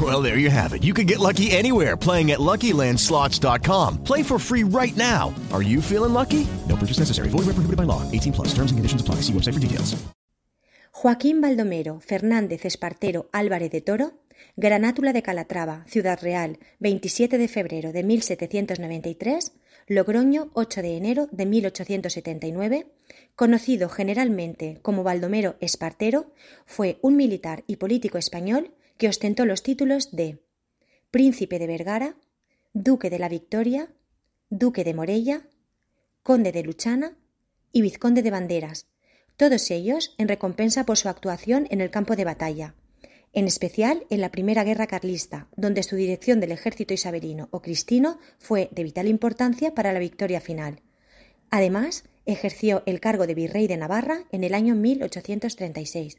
Well, there you have it. You can get lucky anywhere playing at LuckyLandSlots.com. Play for free right now. Are you feeling lucky? No purchase necessary. Void where prohibited by law. 18 plus. Terms and conditions apply. See website for details. Joaquín Baldomero Fernández Espartero Álvarez de Toro, Granátula de Calatrava, Ciudad Real, 27 de febrero de 1793, Logroño, 8 de enero de 1879, conocido generalmente como Baldomero Espartero, fue un militar y político español que ostentó los títulos de Príncipe de Vergara, Duque de la Victoria, Duque de Morella, Conde de Luchana y Vizconde de Banderas, todos ellos en recompensa por su actuación en el campo de batalla, en especial en la Primera Guerra Carlista, donde su dirección del ejército isabelino o cristino fue de vital importancia para la victoria final. Además, ejerció el cargo de virrey de Navarra en el año 1836.